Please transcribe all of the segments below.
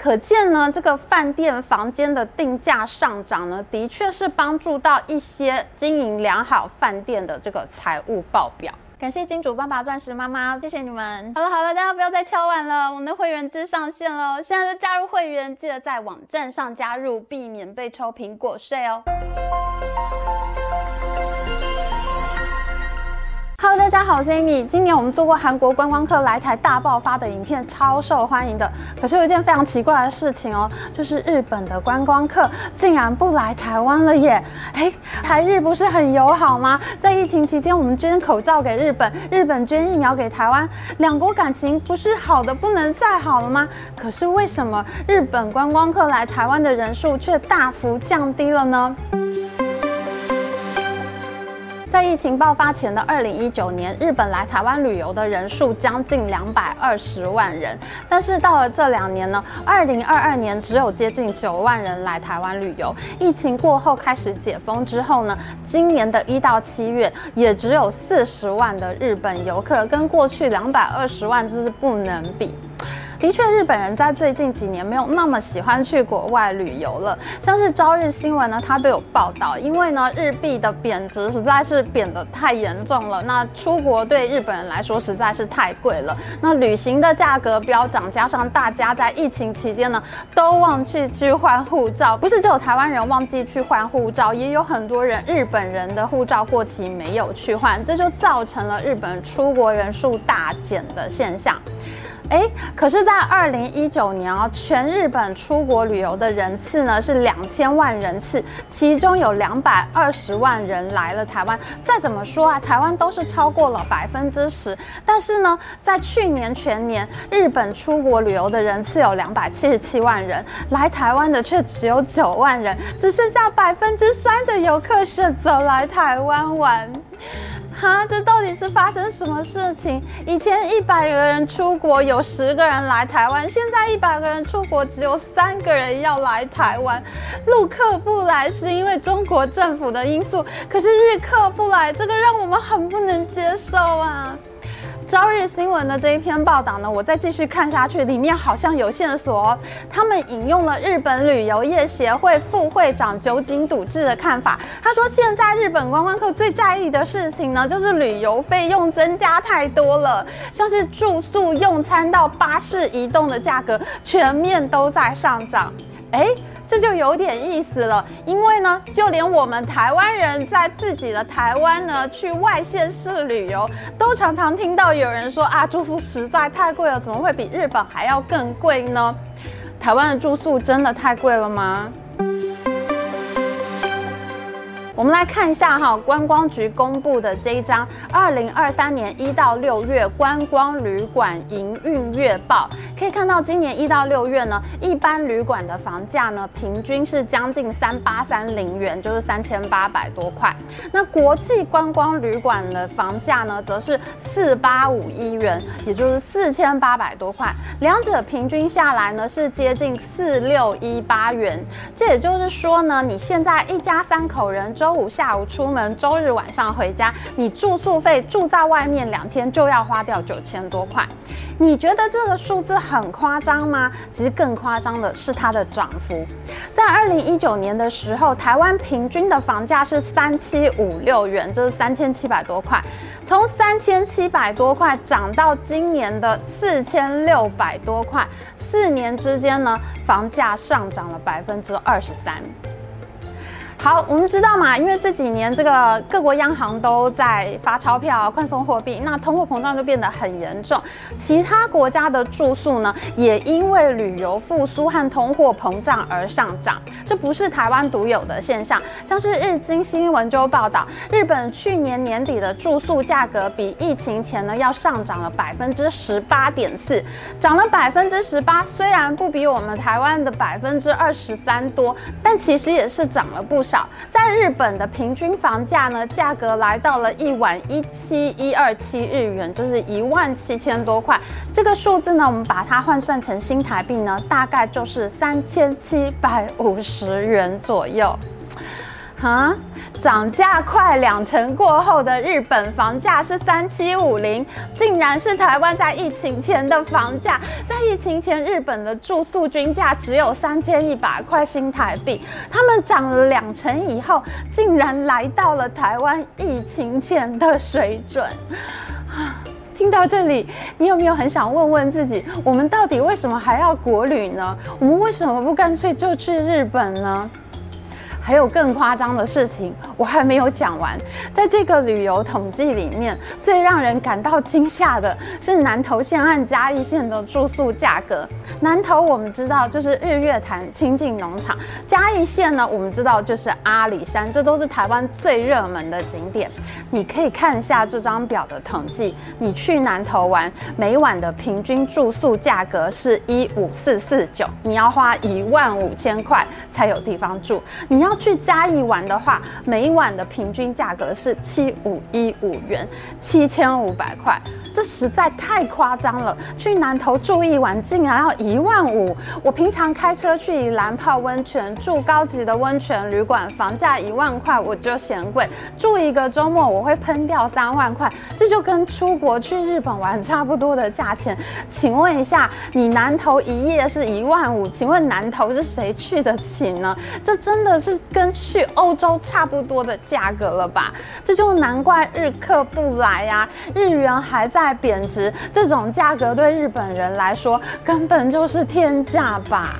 可见呢，这个饭店房间的定价上涨呢，的确是帮助到一些经营良好饭店的这个财务报表。感谢金主爸爸、钻石妈妈，谢谢你们。好了好了，大家不要再敲碗了，我们的会员制上线了，现在就加入会员，记得在网站上加入，避免被抽苹果税哦。Hello，大家好，我是 Amy。今年我们做过韩国观光客来台大爆发的影片，超受欢迎的。可是有一件非常奇怪的事情哦，就是日本的观光客竟然不来台湾了耶！哎，台日不是很友好吗？在疫情期间，我们捐口罩给日本，日本捐疫苗给台湾，两国感情不是好的不能再好了吗？可是为什么日本观光客来台湾的人数却大幅降低了呢？在疫情爆发前的二零一九年，日本来台湾旅游的人数将近两百二十万人，但是到了这两年呢，二零二二年只有接近九万人来台湾旅游。疫情过后开始解封之后呢，今年的一到七月也只有四十万的日本游客，跟过去两百二十万就是不能比。的确，日本人在最近几年没有那么喜欢去国外旅游了。像是朝日新闻呢，它都有报道，因为呢，日币的贬值实在是贬得太严重了。那出国对日本人来说实在是太贵了。那旅行的价格飙涨，加上大家在疫情期间呢，都忘记去换护照，不是只有台湾人忘记去换护照，也有很多人日本人的护照过期没有去换，这就造成了日本出国人数大减的现象。哎，可是，在二零一九年啊，全日本出国旅游的人次呢是两千万人次，其中有两百二十万人来了台湾。再怎么说啊，台湾都是超过了百分之十。但是呢，在去年全年，日本出国旅游的人次有两百七十七万人，来台湾的却只有九万人，只剩下百分之三的游客选择来台湾玩。哈，这到底是发生什么事情？以前一百个人出国，有十个人来台湾，现在一百个人出国，只有三个人要来台湾。陆客不来是因为中国政府的因素，可是日客不来，这个让我们很不能接受啊。朝日新闻的这一篇报道呢，我再继续看下去，里面好像有线索哦。他们引用了日本旅游业协会副会长酒井笃志的看法，他说现在日本观光客最在意的事情呢，就是旅游费用增加太多了，像是住宿、用餐到巴士移动的价格，全面都在上涨。哎。这就有点意思了，因为呢，就连我们台湾人在自己的台湾呢，去外县市旅游，都常常听到有人说啊，住宿实在太贵了，怎么会比日本还要更贵呢？台湾的住宿真的太贵了吗？我们来看一下哈，观光局公布的这一张二零二三年一到六月观光旅馆营运月报，可以看到今年一到六月呢，一般旅馆的房价呢，平均是将近三八三零元，就是三千八百多块。那国际观光旅馆的房价呢，则是四八五一元，也就是四千八百多块。两者平均下来呢，是接近四六一八元。这也就是说呢，你现在一家三口人周周五下午出门，周日晚上回家，你住宿费住在外面两天就要花掉九千多块。你觉得这个数字很夸张吗？其实更夸张的是它的涨幅。在二零一九年的时候，台湾平均的房价是三七五六元，就是三千七百多块。从三千七百多块涨到今年的四千六百多块，四年之间呢，房价上涨了百分之二十三。好，我们知道嘛，因为这几年这个各国央行都在发钞票、宽松货币，那通货膨胀就变得很严重。其他国家的住宿呢，也因为旅游复苏和通货膨胀而上涨，这不是台湾独有的现象。像是日经新闻就报道，日本去年年底的住宿价格比疫情前呢要上涨了百分之十八点四，涨了百分之十八，虽然不比我们台湾的百分之二十三多，但其实也是涨了不少。在日本的平均房价呢，价格来到了一晚一七一二七日元，就是一万七千多块。这个数字呢，我们把它换算成新台币呢，大概就是三千七百五十元左右。哈，涨价快两成过后的日本房价是三七五零，竟然是台湾在疫情前的房价。在疫情前，日本的住宿均价只有三千一百块新台币，他们涨了两成以后，竟然来到了台湾疫情前的水准。听到这里，你有没有很想问问自己，我们到底为什么还要国旅呢？我们为什么不干脆就去日本呢？还有更夸张的事情，我还没有讲完。在这个旅游统计里面，最让人感到惊吓的是南投县和嘉义县的住宿价格。南投我们知道就是日月潭清境农场，嘉义县呢，我们知道就是阿里山，这都是台湾最热门的景点。你可以看一下这张表的统计，你去南投玩，每晚的平均住宿价格是一五四四九，你要花一万五千块才有地方住。你要去嘉义玩的话，每一晚的平均价格是七五一五元，七千五百块，这实在太夸张了。去南投住一晚竟然要一万五，我平常开车去宜兰泡温泉，住高级的温泉旅馆，房价一万块我就嫌贵，住一个周末我会喷掉三万块，这就跟出国去日本玩差不多的价钱。请问一下，你南投一夜是一万五，请问南投是谁去得起呢？这真的是。跟去欧洲差不多的价格了吧？这就难怪日客不来呀，日元还在贬值，这种价格对日本人来说根本就是天价吧。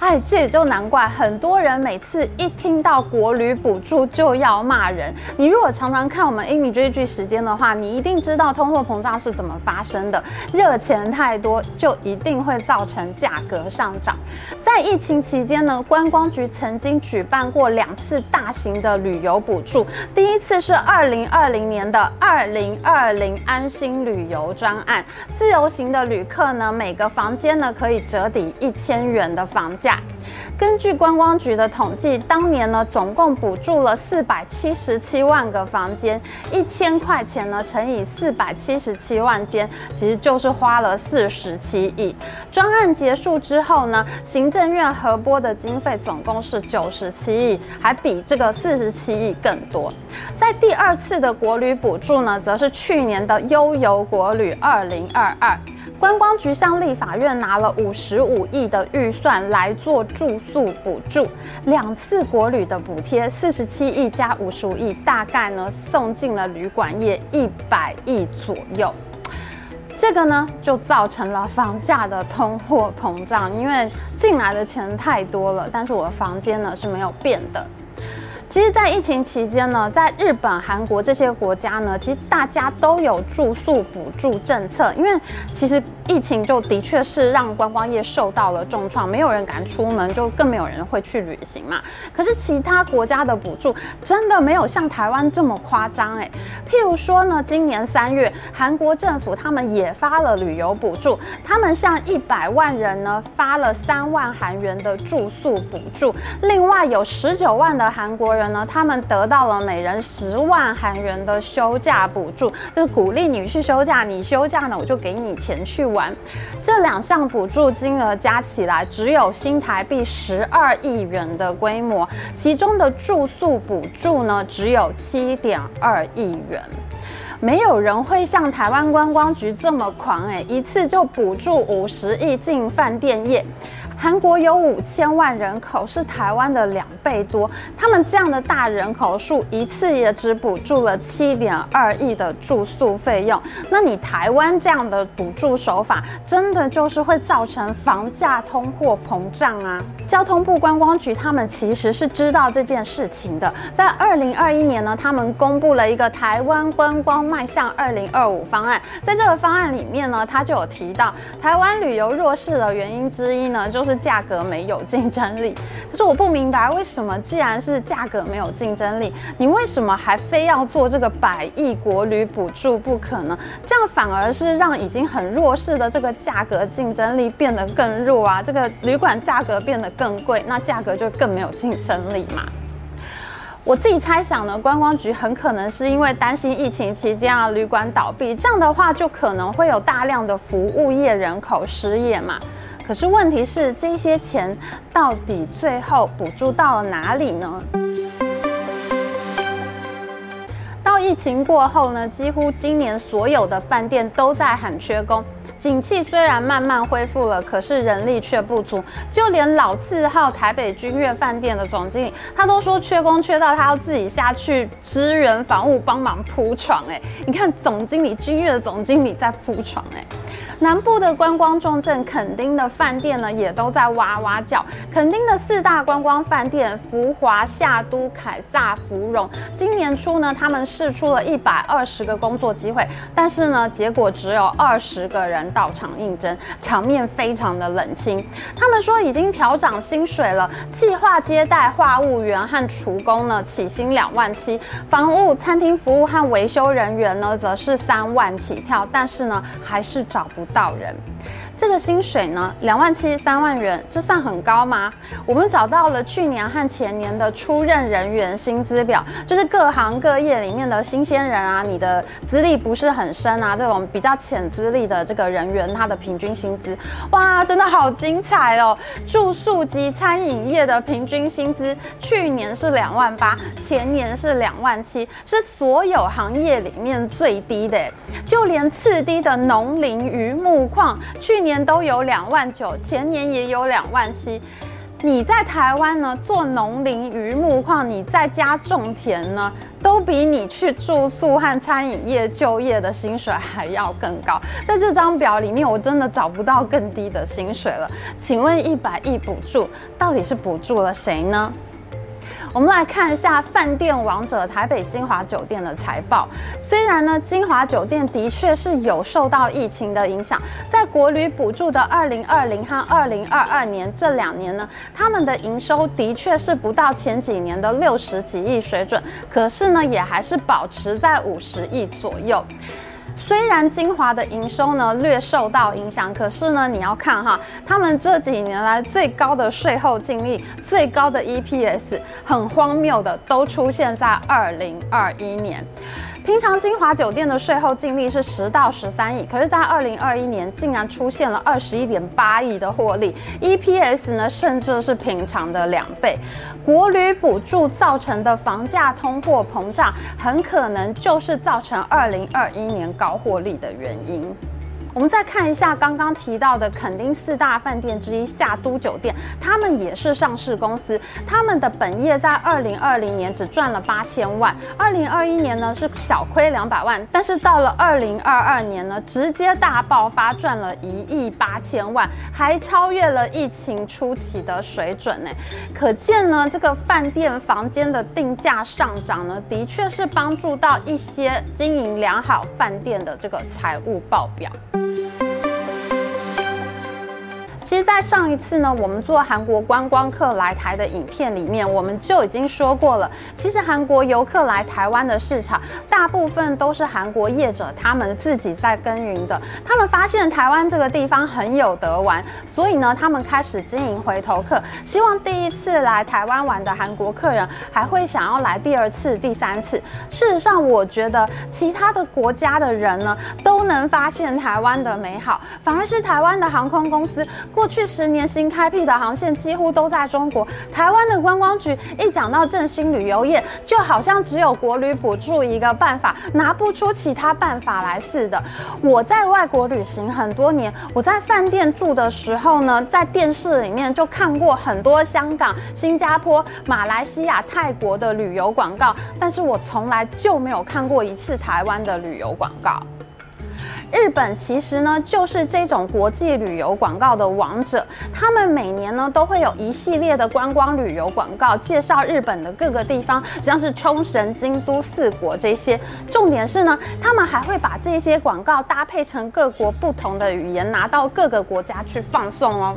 哎，这也就难怪很多人每次一听到国旅补助就要骂人。你如果常常看我们英语追剧时间的话，你一定知道通货膨胀是怎么发生的。热钱太多，就一定会造成价格上涨。在疫情期间呢，观光局曾经举办过两次大型的旅游补助。第一次是二零二零年的二零二零安心旅游专案，自由行的旅客呢，每个房间呢可以折抵一千元的房价。根据观光局的统计，当年呢总共补助了四百七十七万个房间，一千块钱呢乘以四百七十七万间，其实就是花了四十七亿。专案结束之后呢，行政院核拨的经费总共是九十七亿，还比这个四十七亿更多。在第二次的国旅补助呢，则是去年的悠游国旅二零二二。观光局向立法院拿了五十五亿的预算来做住宿补助，两次国旅的补贴，四十七亿加五十五亿，大概呢送进了旅馆业一百亿左右。这个呢就造成了房价的通货膨胀，因为进来的钱太多了，但是我的房间呢是没有变的。其实，在疫情期间呢，在日本、韩国这些国家呢，其实大家都有住宿补助政策，因为其实疫情就的确是让观光业受到了重创，没有人敢出门，就更没有人会去旅行嘛。可是其他国家的补助真的没有像台湾这么夸张哎。譬如说呢，今年三月，韩国政府他们也发了旅游补助，他们向一百万人呢发了三万韩元的住宿补助，另外有十九万的韩国人。呢，他们得到了每人十万韩元的休假补助，就是鼓励你去休假。你休假呢，我就给你钱去。这两项补助金额加起来只有新台币十二亿元的规模，其中的住宿补助呢，只有七点二亿元。没有人会像台湾观光局这么狂哎，一次就补助五十亿进饭店业。韩国有五千万人口，是台湾的两倍多。他们这样的大人口数，一次也只补助了七点二亿的住宿费用。那你台湾这样的补助手法，真的就是会造成房价通货膨胀啊！交通部观光局他们其实是知道这件事情的。在二零二一年呢，他们公布了一个台湾观光迈向二零二五方案。在这个方案里面呢，他就有提到，台湾旅游弱势的原因之一呢，就是。是价格没有竞争力，可是我不明白为什么，既然是价格没有竞争力，你为什么还非要做这个百亿国旅补助不可呢？这样反而是让已经很弱势的这个价格竞争力变得更弱啊！这个旅馆价格变得更贵，那价格就更没有竞争力嘛。我自己猜想呢，观光局很可能是因为担心疫情期间啊旅馆倒闭，这样的话就可能会有大量的服务业人口失业嘛。可是问题是，这些钱到底最后补助到了哪里呢？到疫情过后呢，几乎今年所有的饭店都在喊缺工。景气虽然慢慢恢复了，可是人力却不足。就连老字号台北君悦饭店的总经理，他都说缺工缺到他要自己下去支援房务，帮忙铺床。哎，你看总经理君悦的总经理在铺床。哎。南部的观光重镇垦丁的饭店呢，也都在哇哇叫。垦丁的四大观光饭店福华、夏都、凯撒、芙蓉，今年初呢，他们试出了一百二十个工作机会，但是呢，结果只有二十个人到场应征，场面非常的冷清。他们说已经调涨薪水了，企划接待、话务员和厨工呢，起薪两万七；房屋、餐厅服务和维修人员呢，则是三万起跳，但是呢，还是找不到人。这个薪水呢，两万七三万元，这算很高吗？我们找到了去年和前年的出任人员薪资表，就是各行各业里面的新鲜人啊，你的资历不是很深啊，这种比较浅资历的这个人员，他的平均薪资，哇，真的好精彩哦！住宿及餐饮业的平均薪资，去年是两万八，前年是两万七，是所有行业里面最低的，就连次低的农林渔牧矿，去年。年都有两万九，前年也有两万七。你在台湾呢，做农林渔牧矿，你在家种田呢，都比你去住宿和餐饮业就业的薪水还要更高。在这张表里面，我真的找不到更低的薪水了。请问一百亿补助到底是补助了谁呢？我们来看一下饭店王者台北金华酒店的财报。虽然呢，金华酒店的确是有受到疫情的影响，在国旅补助的二零二零和二零二二年这两年呢，他们的营收的确是不到前几年的六十几亿水准，可是呢，也还是保持在五十亿左右。虽然精华的营收呢略受到影响，可是呢，你要看哈，他们这几年来最高的税后净利、最高的 EPS，很荒谬的都出现在二零二一年。平常金华酒店的税后净利是十到十三亿，可是，在二零二一年竟然出现了二十一点八亿的获利，EPS 呢，甚至是平常的两倍。国旅补助造成的房价通货膨胀，很可能就是造成二零二一年高获利的原因。我们再看一下刚刚提到的垦丁四大饭店之一夏都酒店，他们也是上市公司，他们的本业在二零二零年只赚了八千万，二零二一年呢是小亏两百万，但是到了二零二二年呢，直接大爆发，赚了一亿八千万，还超越了疫情初期的水准呢。可见呢，这个饭店房间的定价上涨呢，的确是帮助到一些经营良好饭店的这个财务报表。Thank you. 其实，在上一次呢，我们做韩国观光客来台的影片里面，我们就已经说过了。其实，韩国游客来台湾的市场，大部分都是韩国业者他们自己在耕耘的。他们发现台湾这个地方很有得玩，所以呢，他们开始经营回头客，希望第一次来台湾玩的韩国客人还会想要来第二次、第三次。事实上，我觉得其他的国家的人呢，都能发现台湾的美好，反而是台湾的航空公司。过去十年新开辟的航线几乎都在中国，台湾的观光局一讲到振兴旅游业，就好像只有国旅补助一个办法，拿不出其他办法来似的。我在外国旅行很多年，我在饭店住的时候呢，在电视里面就看过很多香港、新加坡、马来西亚、泰国的旅游广告，但是我从来就没有看过一次台湾的旅游广告。日本其实呢，就是这种国际旅游广告的王者。他们每年呢，都会有一系列的观光旅游广告，介绍日本的各个地方，像是冲绳、京都四国这些。重点是呢，他们还会把这些广告搭配成各国不同的语言，拿到各个国家去放送哦。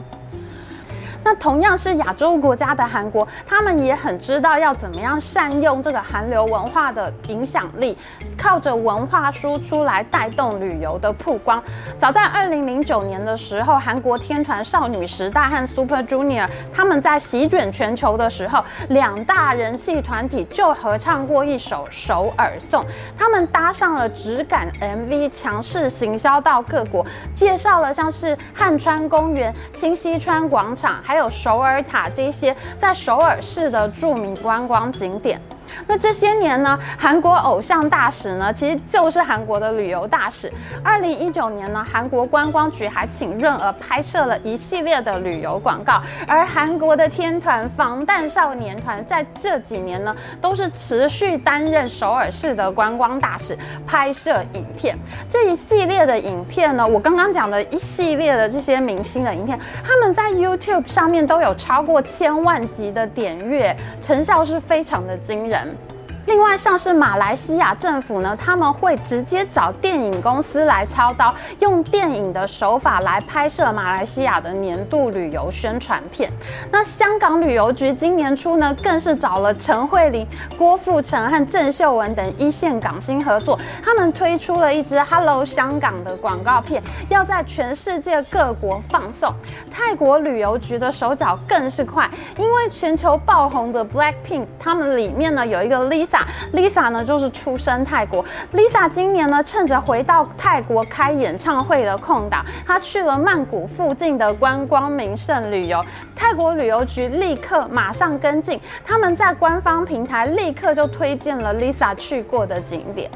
那同样是亚洲国家的韩国，他们也很知道要怎么样善用这个韩流文化的影响力，靠着文化输出来带动旅游的曝光。早在二零零九年的时候，韩国天团少女时代和 Super Junior 他们在席卷全球的时候，两大人气团体就合唱过一首首尔颂。他们搭上了质感 MV，强势行销到各国，介绍了像是汉川公园、清溪川广场，还有首尔塔这些在首尔市的著名观光景点。那这些年呢，韩国偶像大使呢，其实就是韩国的旅游大使。二零一九年呢，韩国观光局还请润儿拍摄了一系列的旅游广告。而韩国的天团防弹少年团在这几年呢，都是持续担任首尔市的观光大使，拍摄影片。这一系列的影片呢，我刚刚讲的一系列的这些明星的影片，他们在 YouTube 上面都有超过千万级的点阅，成效是非常的惊人。them. 另外，像是马来西亚政府呢，他们会直接找电影公司来操刀，用电影的手法来拍摄马来西亚的年度旅游宣传片。那香港旅游局今年初呢，更是找了陈慧琳、郭富城和郑秀文等一线港星合作，他们推出了一支 “Hello 香港”的广告片，要在全世界各国放送。泰国旅游局的手脚更是快，因为全球爆红的 Blackpink，他们里面呢有一个 Lisa。Lisa 呢，就是出生泰国。Lisa 今年呢，趁着回到泰国开演唱会的空档，她去了曼谷附近的观光名胜旅游。泰国旅游局立刻马上跟进，他们在官方平台立刻就推荐了 Lisa 去过的景点。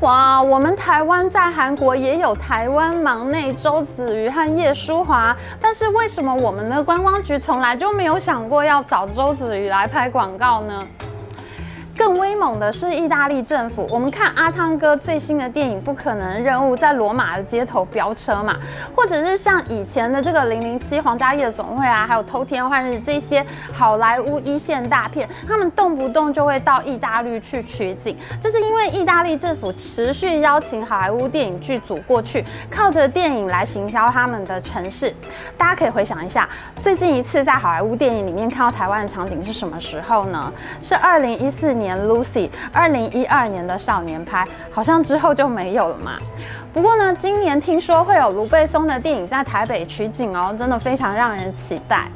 哇，我们台湾在韩国也有台湾忙内周子瑜和叶舒华，但是为什么我们的观光局从来就没有想过要找周子瑜来拍广告呢？更威猛的是意大利政府，我们看阿汤哥最新的电影《不可能任务》在罗马的街头飙车嘛，或者是像以前的这个《零零七皇家夜总会》啊，还有《偷天换日》这些好莱坞一线大片，他们动不动就会到意大利去取景，这是因为意大利政府持续邀请好莱坞电影剧组过去，靠着电影来行销他们的城市。大家可以回想一下，最近一次在好莱坞电影里面看到台湾的场景是什么时候呢？是二零一四年。年 Lucy，二零一二年的少年拍，好像之后就没有了嘛。不过呢，今年听说会有卢贝松的电影在台北取景哦，真的非常让人期待。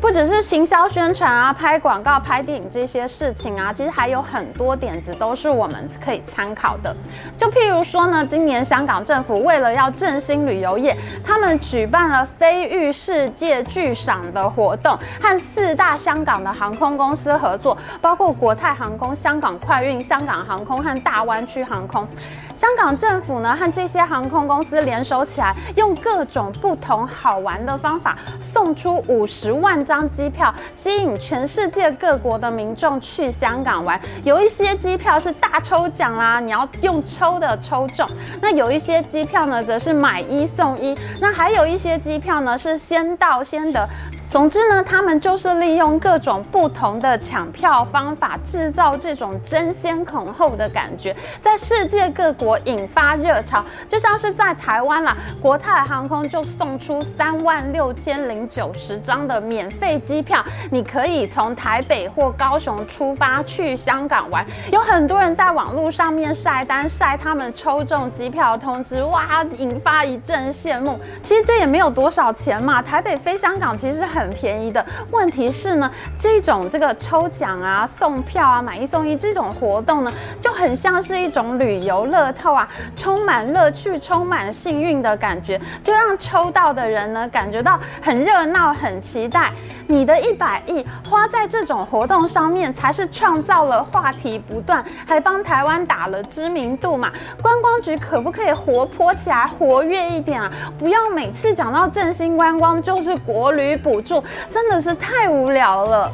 不只是行销宣传啊，拍广告、拍电影这些事情啊，其实还有很多点子都是我们可以参考的。就譬如说呢，今年香港政府为了要振兴旅游业，他们举办了飞遇世界巨赏的活动，和四大香港的航空公司合作，包括国泰航空、香港快运、香港航空和大湾区航空。香港政府呢，和这些航空公司联手起来，用各种不同好玩的方法，送出五十万张机票，吸引全世界各国的民众去香港玩。有一些机票是大抽奖啦，你要用抽的抽中；那有一些机票呢，则是买一送一；那还有一些机票呢，是先到先得。总之呢，他们就是利用各种不同的抢票方法，制造这种争先恐后的感觉，在世界各国引发热潮。就像是在台湾啦，国泰航空就送出三万六千零九十张的免费机票，你可以从台北或高雄出发去香港玩。有很多人在网络上面晒单晒他们抽中机票的通知，哇，引发一阵羡慕。其实这也没有多少钱嘛，台北飞香港其实很。很便宜的。问题是呢，这种这个抽奖啊、送票啊、买一送一这种活动呢，就很像是一种旅游乐透啊，充满乐趣、充满幸运的感觉，就让抽到的人呢感觉到很热闹、很期待。你的一百亿花在这种活动上面，才是创造了话题不断，还帮台湾打了知名度嘛。观光局可不可以活泼起来、活跃一点啊？不要每次讲到振兴观光就是国旅补助，真的是太无聊了。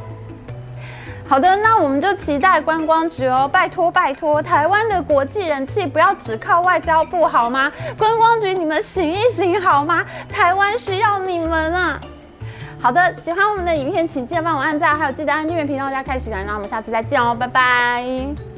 好的，那我们就期待观光局哦，拜托拜托，台湾的国际人气不要只靠外交部好吗？观光局你们醒一醒好吗？台湾需要你们啊！好的，喜欢我们的影片，请记得帮我按赞，还有记得按订阅频道加开启铃，那我们下次再见哦，拜拜。